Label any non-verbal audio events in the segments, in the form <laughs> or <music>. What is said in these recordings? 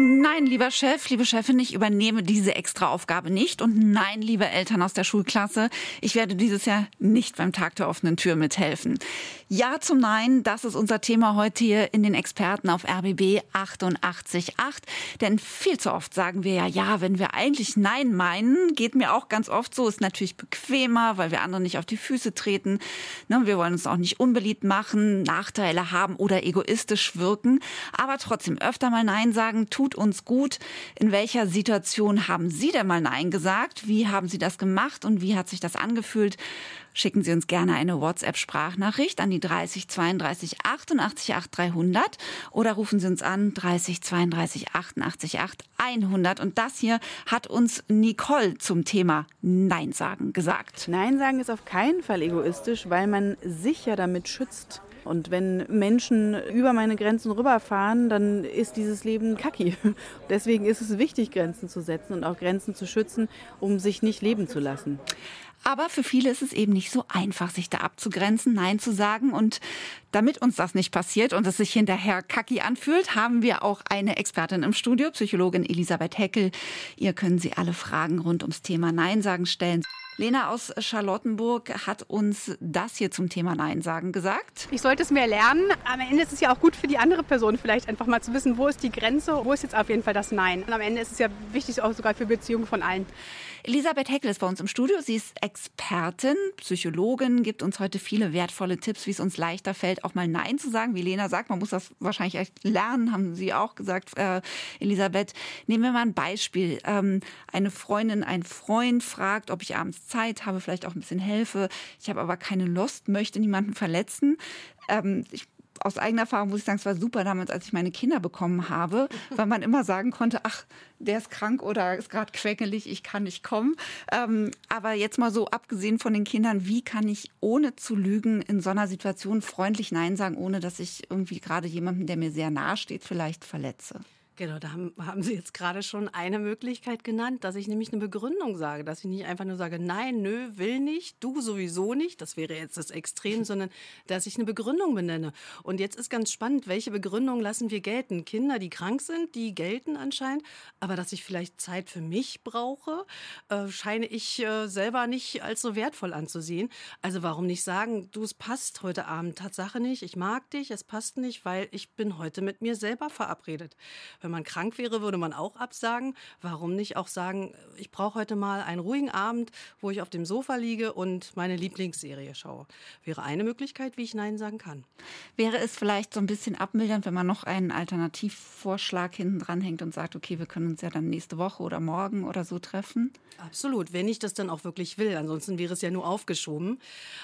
Nein, lieber Chef, liebe Chefin, ich übernehme diese Extraaufgabe nicht. Und nein, liebe Eltern aus der Schulklasse, ich werde dieses Jahr nicht beim Tag der offenen Tür mithelfen. Ja zum Nein, das ist unser Thema heute hier in den Experten auf RBB 88.8. Denn viel zu oft sagen wir ja, ja, wenn wir eigentlich Nein meinen, geht mir auch ganz oft so, ist natürlich bequemer, weil wir anderen nicht auf die Füße treten. Ne, wir wollen uns auch nicht unbeliebt machen, Nachteile haben oder egoistisch wirken. Aber trotzdem öfter mal Nein sagen, tut uns gut. In welcher Situation haben Sie denn mal Nein gesagt? Wie haben Sie das gemacht und wie hat sich das angefühlt? Schicken Sie uns gerne eine WhatsApp-Sprachnachricht an die 30 32 88 8 300 oder rufen Sie uns an 30 32 88 8 100. Und das hier hat uns Nicole zum Thema Nein sagen gesagt. Nein sagen ist auf keinen Fall egoistisch, weil man sich ja damit schützt. Und wenn Menschen über meine Grenzen rüberfahren, dann ist dieses Leben kacki. <laughs> Deswegen ist es wichtig, Grenzen zu setzen und auch Grenzen zu schützen, um sich nicht leben zu lassen. Aber für viele ist es eben nicht so einfach, sich da abzugrenzen, Nein zu sagen. Und damit uns das nicht passiert und es sich hinterher kacki anfühlt, haben wir auch eine Expertin im Studio, Psychologin Elisabeth Heckel. Ihr können Sie alle Fragen rund ums Thema Nein sagen stellen. Lena aus Charlottenburg hat uns das hier zum Thema Nein sagen gesagt. Ich sollte es mehr lernen. Am Ende ist es ja auch gut für die andere Person vielleicht einfach mal zu wissen, wo ist die Grenze, wo ist jetzt auf jeden Fall das Nein. Und am Ende ist es ja wichtig auch sogar für Beziehungen von allen. Elisabeth Heckel ist bei uns im Studio. Sie ist Expertin, Psychologin, gibt uns heute viele wertvolle Tipps, wie es uns leichter fällt, auch mal Nein zu sagen. Wie Lena sagt, man muss das wahrscheinlich echt lernen, haben Sie auch gesagt, äh, Elisabeth. Nehmen wir mal ein Beispiel. Ähm, eine Freundin, ein Freund fragt, ob ich abends Zeit habe, vielleicht auch ein bisschen helfe. Ich habe aber keine Lust, möchte niemanden verletzen. Ähm, ich aus eigener Erfahrung muss ich sagen, es war super damals, als ich meine Kinder bekommen habe, <laughs> weil man immer sagen konnte, ach, der ist krank oder ist gerade quengelig, ich kann nicht kommen. Ähm, aber jetzt mal so abgesehen von den Kindern, wie kann ich ohne zu lügen in so einer Situation freundlich Nein sagen, ohne dass ich irgendwie gerade jemanden, der mir sehr nahe steht, vielleicht verletze? Genau, da haben, haben, Sie jetzt gerade schon eine Möglichkeit genannt, dass ich nämlich eine Begründung sage, dass ich nicht einfach nur sage, nein, nö, will nicht, du sowieso nicht, das wäre jetzt das Extrem, <laughs> sondern dass ich eine Begründung benenne. Und jetzt ist ganz spannend, welche Begründung lassen wir gelten? Kinder, die krank sind, die gelten anscheinend, aber dass ich vielleicht Zeit für mich brauche, äh, scheine ich äh, selber nicht als so wertvoll anzusehen. Also warum nicht sagen, du, es passt heute Abend Tatsache nicht, ich mag dich, es passt nicht, weil ich bin heute mit mir selber verabredet. Wenn wenn man krank wäre, würde man auch absagen. Warum nicht auch sagen, ich brauche heute mal einen ruhigen Abend, wo ich auf dem Sofa liege und meine Lieblingsserie schaue. Wäre eine Möglichkeit, wie ich Nein sagen kann. Wäre es vielleicht so ein bisschen abmildernd, wenn man noch einen Alternativvorschlag hinten dranhängt und sagt, okay, wir können uns ja dann nächste Woche oder morgen oder so treffen? Absolut, wenn ich das dann auch wirklich will. Ansonsten wäre es ja nur aufgeschoben.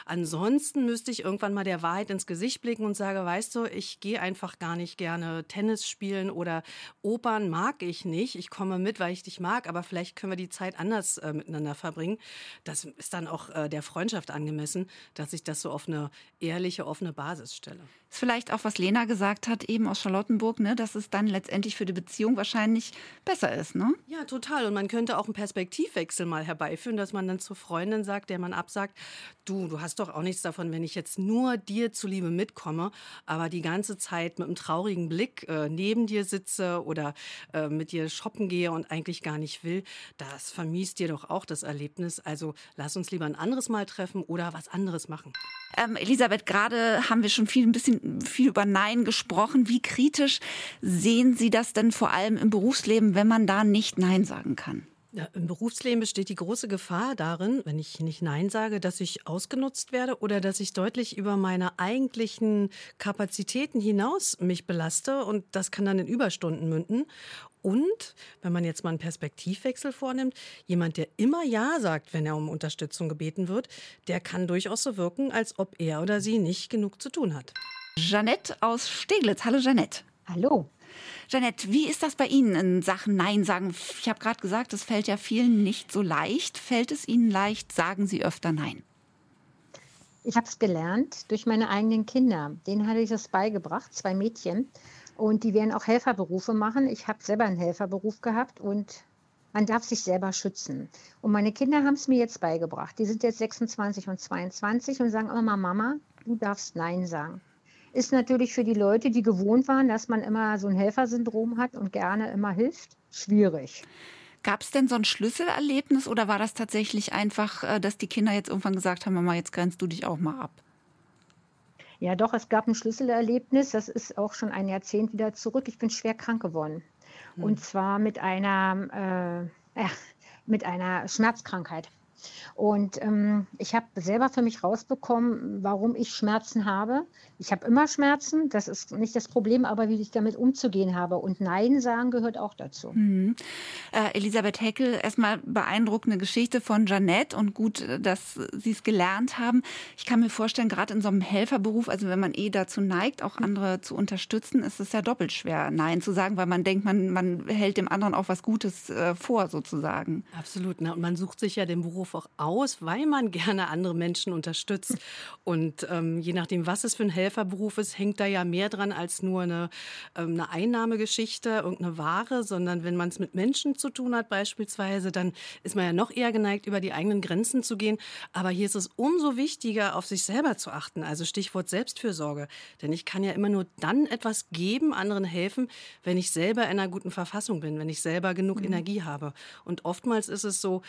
Ansonsten müsste ich irgendwann mal der Wahrheit ins Gesicht blicken und sage, weißt du, ich gehe einfach gar nicht gerne Tennis spielen oder Opern mag ich nicht. Ich komme mit, weil ich dich mag, aber vielleicht können wir die Zeit anders äh, miteinander verbringen. Das ist dann auch äh, der Freundschaft angemessen, dass ich das so auf eine ehrliche, offene Basis stelle. Ist vielleicht auch, was Lena gesagt hat, eben aus Charlottenburg, ne, dass es dann letztendlich für die Beziehung wahrscheinlich besser ist, ne? Ja, total. Und man könnte auch einen Perspektivwechsel mal herbeiführen, dass man dann zur Freundin sagt, der man absagt, du, du hast doch auch nichts davon, wenn ich jetzt nur dir zuliebe mitkomme, aber die ganze Zeit mit einem traurigen Blick äh, neben dir sitze oder äh, mit dir shoppen gehe und eigentlich gar nicht will, das vermiest dir doch auch das Erlebnis. Also lass uns lieber ein anderes Mal treffen oder was anderes machen. Ähm, Elisabeth, gerade haben wir schon viel, ein bisschen viel über Nein gesprochen. Wie kritisch sehen Sie das denn vor allem im Berufsleben, wenn man da nicht Nein sagen kann? Ja, Im Berufsleben besteht die große Gefahr darin, wenn ich nicht Nein sage, dass ich ausgenutzt werde oder dass ich deutlich über meine eigentlichen Kapazitäten hinaus mich belaste und das kann dann in Überstunden münden. Und wenn man jetzt mal einen Perspektivwechsel vornimmt, jemand, der immer Ja sagt, wenn er um Unterstützung gebeten wird, der kann durchaus so wirken, als ob er oder sie nicht genug zu tun hat. Jeanette aus Steglitz. Hallo Jeanette. Hallo. Jeanette, wie ist das bei Ihnen in Sachen Nein sagen? Ich habe gerade gesagt, es fällt ja vielen nicht so leicht. Fällt es Ihnen leicht? Sagen Sie öfter Nein? Ich habe es gelernt durch meine eigenen Kinder. Denen hatte ich das beigebracht, zwei Mädchen. Und die werden auch Helferberufe machen. Ich habe selber einen Helferberuf gehabt und man darf sich selber schützen. Und meine Kinder haben es mir jetzt beigebracht. Die sind jetzt 26 und 22 und sagen immer, Mama, du darfst Nein sagen. Ist natürlich für die Leute, die gewohnt waren, dass man immer so ein Helfersyndrom hat und gerne immer hilft, schwierig. Gab es denn so ein Schlüsselerlebnis oder war das tatsächlich einfach, äh, dass die Kinder jetzt irgendwann gesagt haben, Mama, jetzt grenzt du dich auch mal ab? Ja, doch, es gab ein Schlüsselerlebnis. Das ist auch schon ein Jahrzehnt wieder zurück. Ich bin schwer krank geworden. Hm. Und zwar mit einer, äh, äh, <laughs> mit einer Schmerzkrankheit. Und ähm, ich habe selber für mich rausbekommen, warum ich Schmerzen habe. Ich habe immer Schmerzen, das ist nicht das Problem, aber wie ich damit umzugehen habe. Und Nein sagen gehört auch dazu. Mhm. Äh, Elisabeth Heckel, erstmal beeindruckende Geschichte von Jeanette und gut, dass Sie es gelernt haben. Ich kann mir vorstellen, gerade in so einem Helferberuf, also wenn man eh dazu neigt, auch andere zu unterstützen, ist es ja doppelt schwer, Nein zu sagen, weil man denkt, man, man hält dem anderen auch was Gutes äh, vor, sozusagen. Absolut. Ne? Und man sucht sich ja den Beruf auch aus, weil man <laughs> gerne andere Menschen unterstützt. Und ähm, je nachdem, was es für ein Helferberuf ist, hängt da ja mehr dran als nur eine, ähm, eine Einnahmegeschichte, irgendeine Ware, sondern wenn man es mit Menschen zu tun hat beispielsweise, dann ist man ja noch eher geneigt, über die eigenen Grenzen zu gehen. Aber hier ist es umso wichtiger, auf sich selber zu achten. Also Stichwort Selbstfürsorge. Denn ich kann ja immer nur dann etwas geben, anderen helfen, wenn ich selber in einer guten Verfassung bin, wenn ich selber genug mhm. Energie habe. Und oftmals ist es so,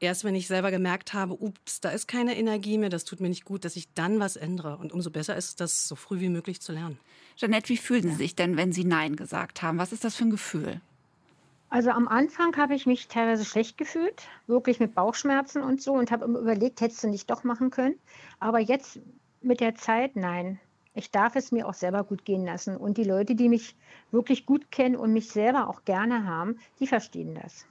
erst wenn ich selber gemerkt habe, ups, da ist keine Energie mehr, das tut mir nicht gut, dass ich dann was ändere. Und umso besser ist es, das so früh wie möglich zu lernen. Jeanette, wie fühlen Sie sich denn, wenn Sie Nein gesagt haben? Was ist das für ein Gefühl? Also am Anfang habe ich mich teilweise schlecht gefühlt, wirklich mit Bauchschmerzen und so und habe überlegt, hättest du nicht doch machen können. Aber jetzt mit der Zeit, nein. Ich darf es mir auch selber gut gehen lassen. Und die Leute, die mich wirklich gut kennen und mich selber auch gerne haben, die verstehen das.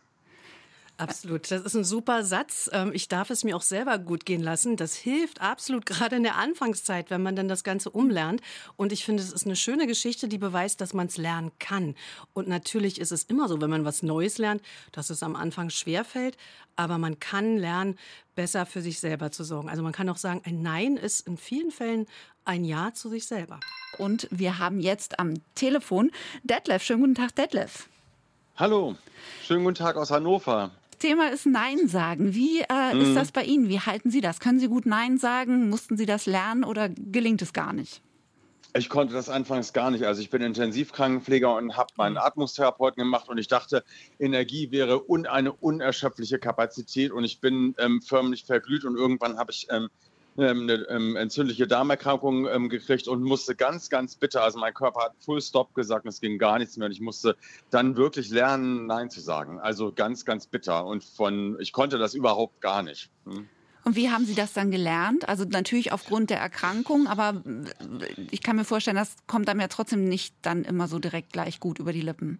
Absolut, das ist ein super Satz. Ähm, ich darf es mir auch selber gut gehen lassen. Das hilft absolut <laughs> gerade in der Anfangszeit, wenn man dann das Ganze umlernt. Und ich finde, es ist eine schöne Geschichte, die beweist, dass man es lernen kann. Und natürlich ist es immer so, wenn man was Neues lernt, dass es am Anfang schwer fällt. Aber man kann lernen, besser für sich selber zu sorgen. Also man kann auch sagen, ein Nein ist in vielen Fällen ein Ja zu sich selber. Und wir haben jetzt am Telefon Detlef. Schönen guten Tag, Detlef. Hallo, schönen guten Tag aus Hannover. Thema ist Nein sagen. Wie äh, mhm. ist das bei Ihnen? Wie halten Sie das? Können Sie gut Nein sagen? Mussten Sie das lernen oder gelingt es gar nicht? Ich konnte das anfangs gar nicht. Also ich bin Intensivkrankenpfleger und habe meinen Atmungstherapeuten gemacht und ich dachte, Energie wäre un eine unerschöpfliche Kapazität und ich bin ähm, förmlich verglüht und irgendwann habe ich ähm, ähm, eine ähm, entzündliche Darmerkrankung ähm, gekriegt und musste ganz, ganz bitter, also mein Körper hat Full Stop gesagt und es ging gar nichts mehr und ich musste dann wirklich lernen, Nein zu sagen. Also ganz, ganz bitter und von, ich konnte das überhaupt gar nicht. Hm. Und wie haben Sie das dann gelernt? Also natürlich aufgrund der Erkrankung, aber ich kann mir vorstellen, das kommt einem ja trotzdem nicht dann immer so direkt gleich gut über die Lippen.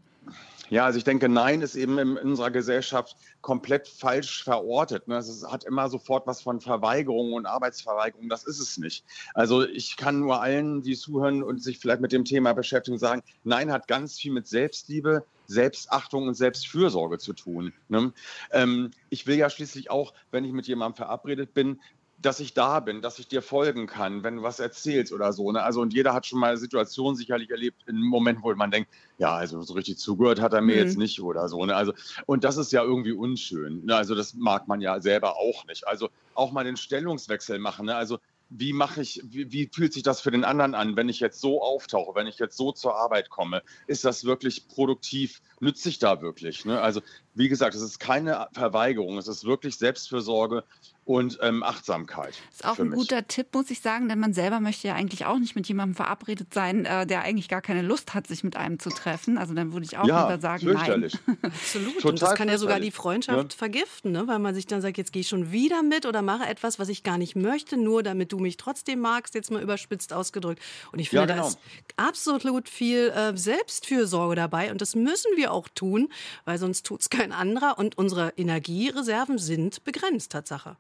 Ja, also ich denke, Nein ist eben in unserer Gesellschaft komplett falsch verortet. Ne? Es hat immer sofort was von Verweigerung und Arbeitsverweigerung. Das ist es nicht. Also ich kann nur allen, die zuhören und sich vielleicht mit dem Thema beschäftigen, sagen, Nein hat ganz viel mit Selbstliebe, Selbstachtung und Selbstfürsorge zu tun. Ne? Ähm, ich will ja schließlich auch, wenn ich mit jemandem verabredet bin, dass ich da bin, dass ich dir folgen kann, wenn du was erzählst oder so. Ne? Also und jeder hat schon mal Situationen sicherlich erlebt, in Momenten, wo man denkt, ja, also so richtig zugehört hat er mir mhm. jetzt nicht oder so. Ne? Also und das ist ja irgendwie unschön. Ne? Also das mag man ja selber auch nicht. Also auch mal den Stellungswechsel machen. Ne? Also wie mache ich, wie, wie, fühlt sich das für den anderen an, wenn ich jetzt so auftauche, wenn ich jetzt so zur Arbeit komme? Ist das wirklich produktiv? Nützt sich da wirklich? Ne? Also, wie gesagt, es ist keine Verweigerung, es ist wirklich Selbstfürsorge und ähm, Achtsamkeit. Das ist auch ein mich. guter Tipp, muss ich sagen, denn man selber möchte ja eigentlich auch nicht mit jemandem verabredet sein, äh, der eigentlich gar keine Lust hat, sich mit einem zu treffen. Also dann würde ich auch ja, lieber sagen, nein. <laughs> Absolut. Total und das kann ja sogar die Freundschaft ja. vergiften, ne? weil man sich dann sagt, jetzt gehe ich schon wieder mit oder mache etwas, was ich gar nicht möchte, nur damit du mich trotzdem magst, jetzt mal überspitzt ausgedrückt. Und ich finde, ja, genau. da ist absolut viel äh, Selbstfürsorge dabei und das müssen wir auch tun, weil sonst tut es kein anderer und unsere Energiereserven sind begrenzt, Tatsache.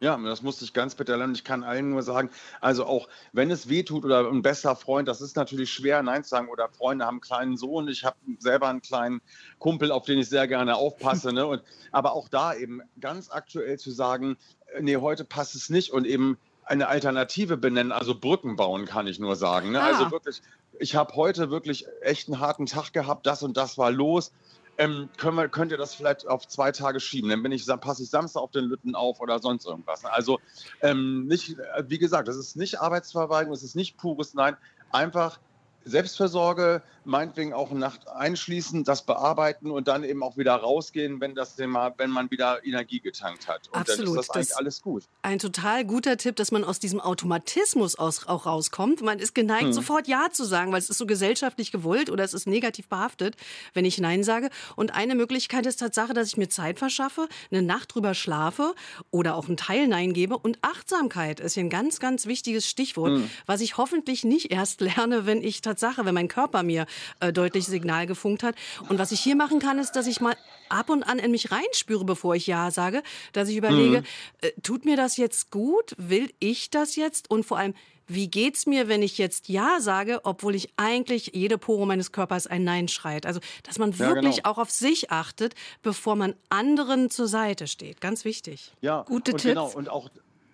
Ja, das musste ich ganz bitter lernen. Ich kann allen nur sagen, also auch wenn es weh tut oder ein bester Freund, das ist natürlich schwer, Nein zu sagen. Oder Freunde haben einen kleinen Sohn, ich habe selber einen kleinen Kumpel, auf den ich sehr gerne aufpasse. Ne? Und, aber auch da eben ganz aktuell zu sagen, äh, nee, heute passt es nicht und eben eine Alternative benennen, also Brücken bauen, kann ich nur sagen. Ne? Also ah. Also wirklich, ich habe heute wirklich echt einen harten Tag gehabt, das und das war los ähm, wir, könnt ihr das vielleicht auf zwei Tage schieben? Dann bin ich, passe ich Samstag auf den Lütten auf oder sonst irgendwas. Also ähm, nicht, äh, wie gesagt, das ist nicht Arbeitsverweigerung, es ist nicht pures Nein. Einfach Selbstversorge, meinetwegen auch Nacht einschließen, das bearbeiten und dann eben auch wieder rausgehen, wenn das Thema, wenn man wieder Energie getankt hat. Und Absolut. dann ist das eigentlich das alles gut. Ein total guter Tipp, dass man aus diesem Automatismus aus, auch rauskommt. Man ist geneigt, hm. sofort Ja zu sagen, weil es ist so gesellschaftlich gewollt oder es ist negativ behaftet, wenn ich Nein sage. Und eine Möglichkeit ist Tatsache, dass ich mir Zeit verschaffe, eine Nacht drüber schlafe oder auch einen Teil Nein gebe. Und Achtsamkeit ist ja ein ganz, ganz wichtiges Stichwort, hm. was ich hoffentlich nicht erst <laughs> lerne, wenn ich Tatsache, wenn mein Körper mir äh, deutlich Signal gefunkt hat. Und was ich hier machen kann, ist, dass ich mal ab und an in mich reinspüre, bevor ich Ja sage, dass ich überlege, mhm. äh, tut mir das jetzt gut? Will ich das jetzt? Und vor allem, wie geht's mir, wenn ich jetzt Ja sage, obwohl ich eigentlich jede Pore meines Körpers ein Nein schreit? Also, dass man wirklich ja, genau. auch auf sich achtet, bevor man anderen zur Seite steht. Ganz wichtig. Ja, gute und Tipps. Genau, und auch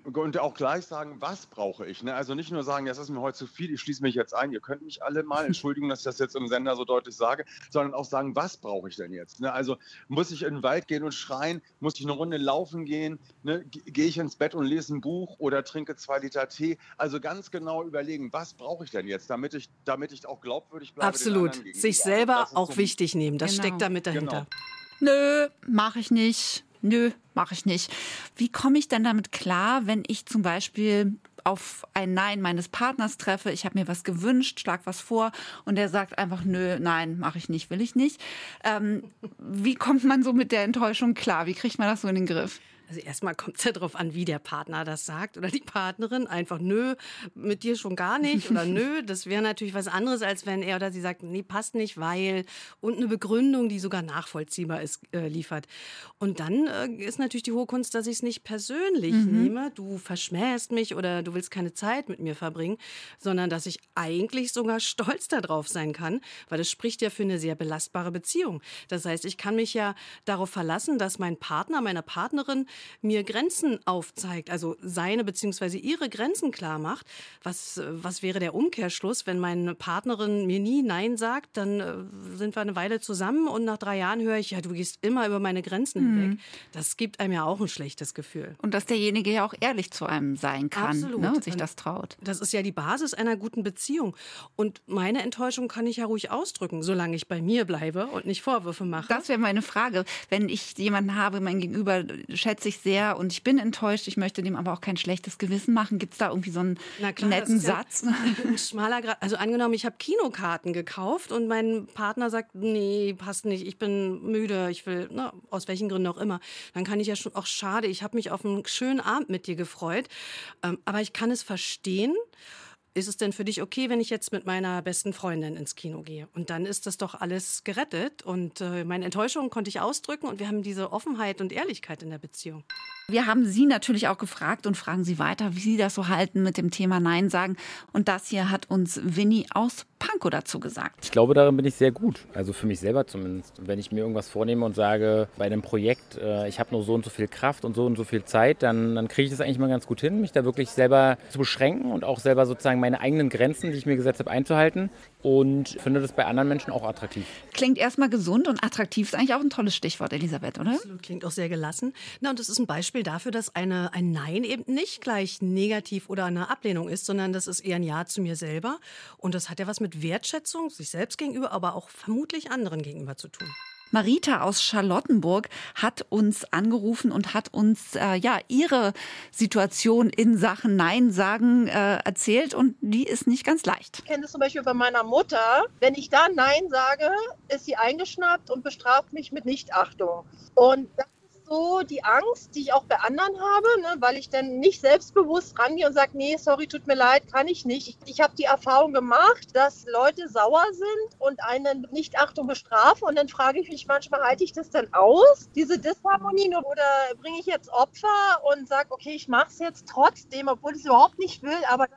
und auch gleich sagen, was brauche ich. Ne? Also nicht nur sagen, das ist mir heute zu viel, ich schließe mich jetzt ein, ihr könnt mich alle mal, entschuldigen, dass ich das jetzt im Sender so deutlich sage, sondern auch sagen, was brauche ich denn jetzt? Ne? Also muss ich in den Wald gehen und schreien, muss ich eine Runde laufen gehen, ne? gehe ich ins Bett und lese ein Buch oder trinke zwei Liter Tee? Also ganz genau überlegen, was brauche ich denn jetzt, damit ich, damit ich auch glaubwürdig bleibe. Absolut, sich selber auch so wichtig nehmen, das genau. steckt damit dahinter. Genau. Nö, mache ich nicht nö, mache ich nicht. Wie komme ich denn damit klar, wenn ich zum Beispiel auf ein Nein meines Partners treffe, ich habe mir was gewünscht, schlag was vor und der sagt einfach, nö, nein, mache ich nicht, will ich nicht. Ähm, wie kommt man so mit der Enttäuschung klar? Wie kriegt man das so in den Griff? Also erstmal kommt es ja darauf an, wie der Partner das sagt oder die Partnerin. Einfach nö, mit dir schon gar nicht oder nö. Das wäre natürlich was anderes, als wenn er oder sie sagt, nee, passt nicht, weil und eine Begründung, die sogar nachvollziehbar ist, äh, liefert. Und dann äh, ist natürlich die hohe Kunst, dass ich es nicht persönlich mhm. nehme. Du verschmähst mich oder du willst keine Zeit mit mir verbringen, sondern dass ich eigentlich sogar stolz darauf sein kann, weil es spricht ja für eine sehr belastbare Beziehung. Das heißt, ich kann mich ja darauf verlassen, dass mein Partner, meine Partnerin mir Grenzen aufzeigt, also seine bzw. ihre Grenzen klar macht. Was, was wäre der Umkehrschluss, wenn meine Partnerin mir nie Nein sagt, dann äh, sind wir eine Weile zusammen und nach drei Jahren höre ich, ja, du gehst immer über meine Grenzen mhm. hinweg. Das gibt einem ja auch ein schlechtes Gefühl. Und dass derjenige ja auch ehrlich zu einem sein kann Absolut. Ne, und sich das traut. Das ist ja die Basis einer guten Beziehung. Und meine Enttäuschung kann ich ja ruhig ausdrücken, solange ich bei mir bleibe und nicht Vorwürfe mache. Das wäre meine Frage. Wenn ich jemanden habe, mein Gegenüber schätze schätze ich sehr und ich bin enttäuscht. Ich möchte dem aber auch kein schlechtes Gewissen machen. Gibt es da irgendwie so einen klar, netten Satz? Ja <laughs> ein schmaler Grad. Also angenommen, ich habe Kinokarten gekauft und mein Partner sagt, nee, passt nicht, ich bin müde, ich will, na, aus welchen Gründen auch immer. Dann kann ich ja schon, auch schade, ich habe mich auf einen schönen Abend mit dir gefreut. Ähm, aber ich kann es verstehen ist es denn für dich okay, wenn ich jetzt mit meiner besten Freundin ins Kino gehe? Und dann ist das doch alles gerettet und äh, meine Enttäuschung konnte ich ausdrücken und wir haben diese Offenheit und Ehrlichkeit in der Beziehung. Wir haben Sie natürlich auch gefragt und fragen Sie weiter, wie Sie das so halten mit dem Thema Nein sagen. Und das hier hat uns Winnie aus Pankow dazu gesagt. Ich glaube, darin bin ich sehr gut. Also für mich selber zumindest. Wenn ich mir irgendwas vornehme und sage, bei einem Projekt, äh, ich habe nur so und so viel Kraft und so und so viel Zeit, dann, dann kriege ich das eigentlich mal ganz gut hin, mich da wirklich selber zu beschränken und auch selber sozusagen meine eigenen Grenzen, die ich mir gesetzt habe, einzuhalten. Und finde das bei anderen Menschen auch attraktiv. Klingt erstmal gesund und attraktiv ist eigentlich auch ein tolles Stichwort, Elisabeth, oder? Absolut, klingt auch sehr gelassen. Na, und das ist ein Beispiel dafür, dass eine, ein Nein eben nicht gleich negativ oder eine Ablehnung ist, sondern das ist eher ein Ja zu mir selber. Und das hat ja was mit Wertschätzung, sich selbst gegenüber, aber auch vermutlich anderen gegenüber zu tun. Marita aus Charlottenburg hat uns angerufen und hat uns äh, ja ihre Situation in Sachen Nein sagen äh, erzählt und die ist nicht ganz leicht. Ich kenne das zum Beispiel bei meiner Mutter. Wenn ich da Nein sage, ist sie eingeschnappt und bestraft mich mit Nichtachtung. Und das so die Angst, die ich auch bei anderen habe, ne, weil ich dann nicht selbstbewusst rangehe und sage, nee, sorry, tut mir leid, kann ich nicht. Ich, ich habe die Erfahrung gemacht, dass Leute sauer sind und einen Nichtachtung bestrafen und dann frage ich mich manchmal, halte ich das denn aus, diese Disharmonie, oder bringe ich jetzt Opfer und sage, okay, ich mache es jetzt trotzdem, obwohl ich es überhaupt nicht will, aber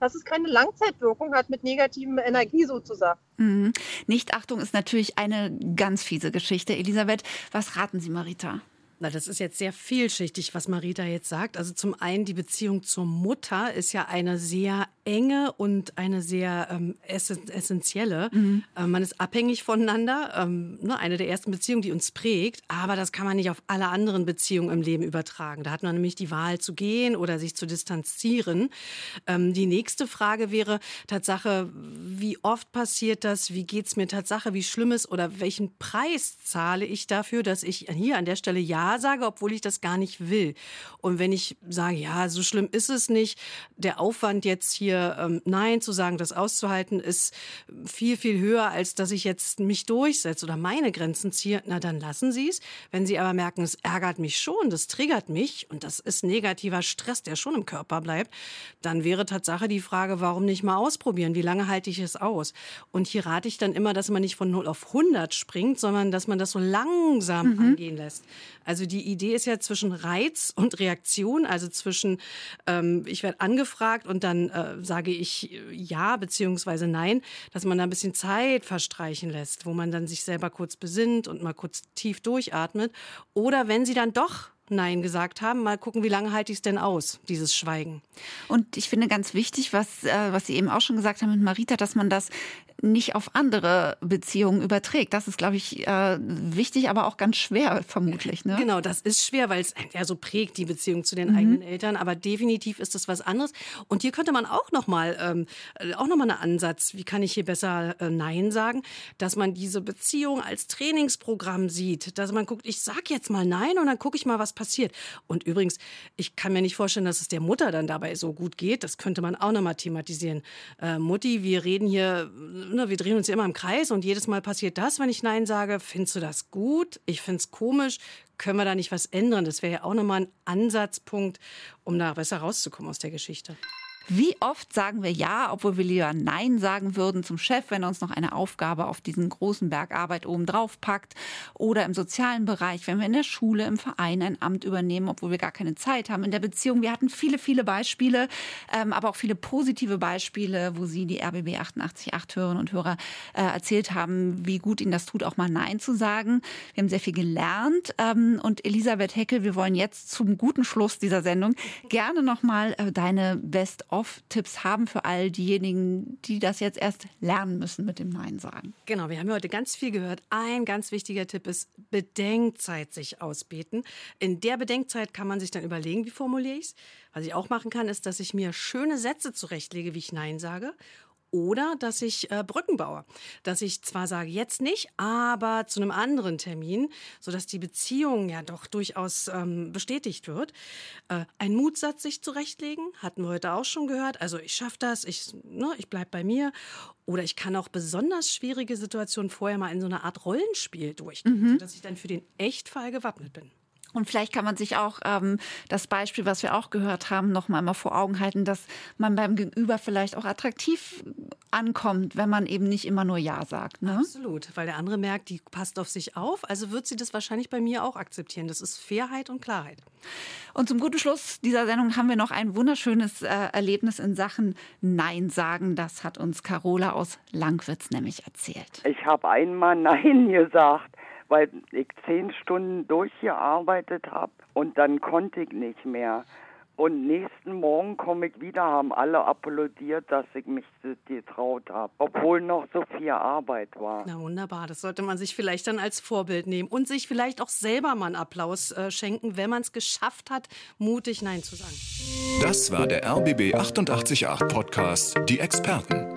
dass es keine Langzeitwirkung hat mit negativen Energie sozusagen. Mhm. Nichtachtung ist natürlich eine ganz fiese Geschichte. Elisabeth, was raten Sie, Marita? Na, das ist jetzt sehr vielschichtig, was Marita jetzt sagt. Also zum einen die Beziehung zur Mutter ist ja eine sehr enge und eine sehr ähm, essentielle. Mhm. Äh, man ist abhängig voneinander. Ähm, ne, eine der ersten Beziehungen, die uns prägt. Aber das kann man nicht auf alle anderen Beziehungen im Leben übertragen. Da hat man nämlich die Wahl zu gehen oder sich zu distanzieren. Ähm, die nächste Frage wäre Tatsache, wie oft passiert das? Wie geht es mir Tatsache? Wie schlimm ist oder welchen Preis zahle ich dafür, dass ich hier an der Stelle Ja sage, obwohl ich das gar nicht will? Und wenn ich sage, ja, so schlimm ist es nicht, der Aufwand jetzt hier ähm, Nein zu sagen, das auszuhalten, ist viel, viel höher, als dass ich jetzt mich durchsetze oder meine Grenzen ziehe, na dann lassen Sie es. Wenn Sie aber merken, es ärgert mich schon, das triggert mich und das ist negativer Stress, der schon im Körper bleibt, dann wäre Tatsache die Frage, warum nicht mal ausprobieren? Wie lange halte ich es aus? Und hier rate ich dann immer, dass man nicht von 0 auf 100 springt, sondern dass man das so langsam mhm. angehen lässt. Also die Idee ist ja zwischen Reiz und Reaktion, also zwischen ähm, ich werde angefragt und dann äh, sage ich äh, ja beziehungsweise nein, dass man da ein bisschen Zeit verstreichen lässt, wo man dann sich selber kurz besinnt und mal kurz tief durchatmet. Oder wenn sie dann doch Nein gesagt haben. Mal gucken, wie lange halte ich es denn aus, dieses Schweigen. Und ich finde ganz wichtig, was, äh, was Sie eben auch schon gesagt haben mit Marita, dass man das nicht auf andere Beziehungen überträgt. Das ist, glaube ich, äh, wichtig, aber auch ganz schwer vermutlich. Ne? Genau, das ist schwer, weil es ja so prägt die Beziehung zu den mhm. eigenen Eltern. Aber definitiv ist das was anderes. Und hier könnte man auch noch mal ähm, auch noch mal einen Ansatz. Wie kann ich hier besser äh, Nein sagen? Dass man diese Beziehung als Trainingsprogramm sieht, dass man guckt, ich sag jetzt mal Nein und dann gucke ich mal, was passiert. Und übrigens, ich kann mir nicht vorstellen, dass es der Mutter dann dabei so gut geht. Das könnte man auch noch mal thematisieren. Äh, Mutti, wir reden hier ne, wir drehen uns ja immer im Kreis und jedes Mal passiert das, wenn ich Nein sage. Findest du das gut? Ich finde es komisch. Können wir da nicht was ändern? Das wäre ja auch nochmal ein Ansatzpunkt, um da besser rauszukommen aus der Geschichte. Wie oft sagen wir Ja, obwohl wir lieber Nein sagen würden zum Chef, wenn er uns noch eine Aufgabe auf diesen großen Berg Arbeit oben drauf packt? Oder im sozialen Bereich, wenn wir in der Schule, im Verein ein Amt übernehmen, obwohl wir gar keine Zeit haben. In der Beziehung, wir hatten viele, viele Beispiele, ähm, aber auch viele positive Beispiele, wo Sie, die RBB 888 Hörerinnen und Hörer, äh, erzählt haben, wie gut Ihnen das tut, auch mal Nein zu sagen. Wir haben sehr viel gelernt. Ähm, und Elisabeth Heckel, wir wollen jetzt zum guten Schluss dieser Sendung gerne nochmal äh, deine Best- Off-Tipps haben für all diejenigen, die das jetzt erst lernen müssen mit dem Nein sagen? Genau, wir haben heute ganz viel gehört. Ein ganz wichtiger Tipp ist Bedenkzeit sich ausbeten. In der Bedenkzeit kann man sich dann überlegen, wie formuliere ich es. Was ich auch machen kann, ist, dass ich mir schöne Sätze zurechtlege, wie ich Nein sage oder dass ich äh, Brücken baue. Dass ich zwar sage, jetzt nicht, aber zu einem anderen Termin, sodass die Beziehung ja doch durchaus ähm, bestätigt wird. Äh, ein Mutsatz sich zurechtlegen, hatten wir heute auch schon gehört. Also ich schaffe das, ich, ne, ich bleibe bei mir. Oder ich kann auch besonders schwierige Situationen vorher mal in so einer Art Rollenspiel durchgehen, mhm. sodass ich dann für den Echtfall gewappnet bin. Und vielleicht kann man sich auch ähm, das Beispiel, was wir auch gehört haben, noch mal, mal vor Augen halten, dass man beim Gegenüber vielleicht auch attraktiv ankommt, wenn man eben nicht immer nur Ja sagt. Ne? Absolut, weil der andere merkt, die passt auf sich auf. Also wird sie das wahrscheinlich bei mir auch akzeptieren. Das ist Fairheit und Klarheit. Und zum guten Schluss dieser Sendung haben wir noch ein wunderschönes äh, Erlebnis in Sachen Nein sagen. Das hat uns Carola aus Langwitz nämlich erzählt. Ich habe einmal Nein gesagt weil ich zehn Stunden durchgearbeitet habe und dann konnte ich nicht mehr. Und nächsten Morgen komme ich wieder, haben alle applaudiert, dass ich mich getraut habe, obwohl noch so viel Arbeit war. Na wunderbar, das sollte man sich vielleicht dann als Vorbild nehmen und sich vielleicht auch selber mal einen Applaus äh, schenken, wenn man es geschafft hat, mutig Nein zu sagen. Das war der RBB 888 Podcast, die Experten.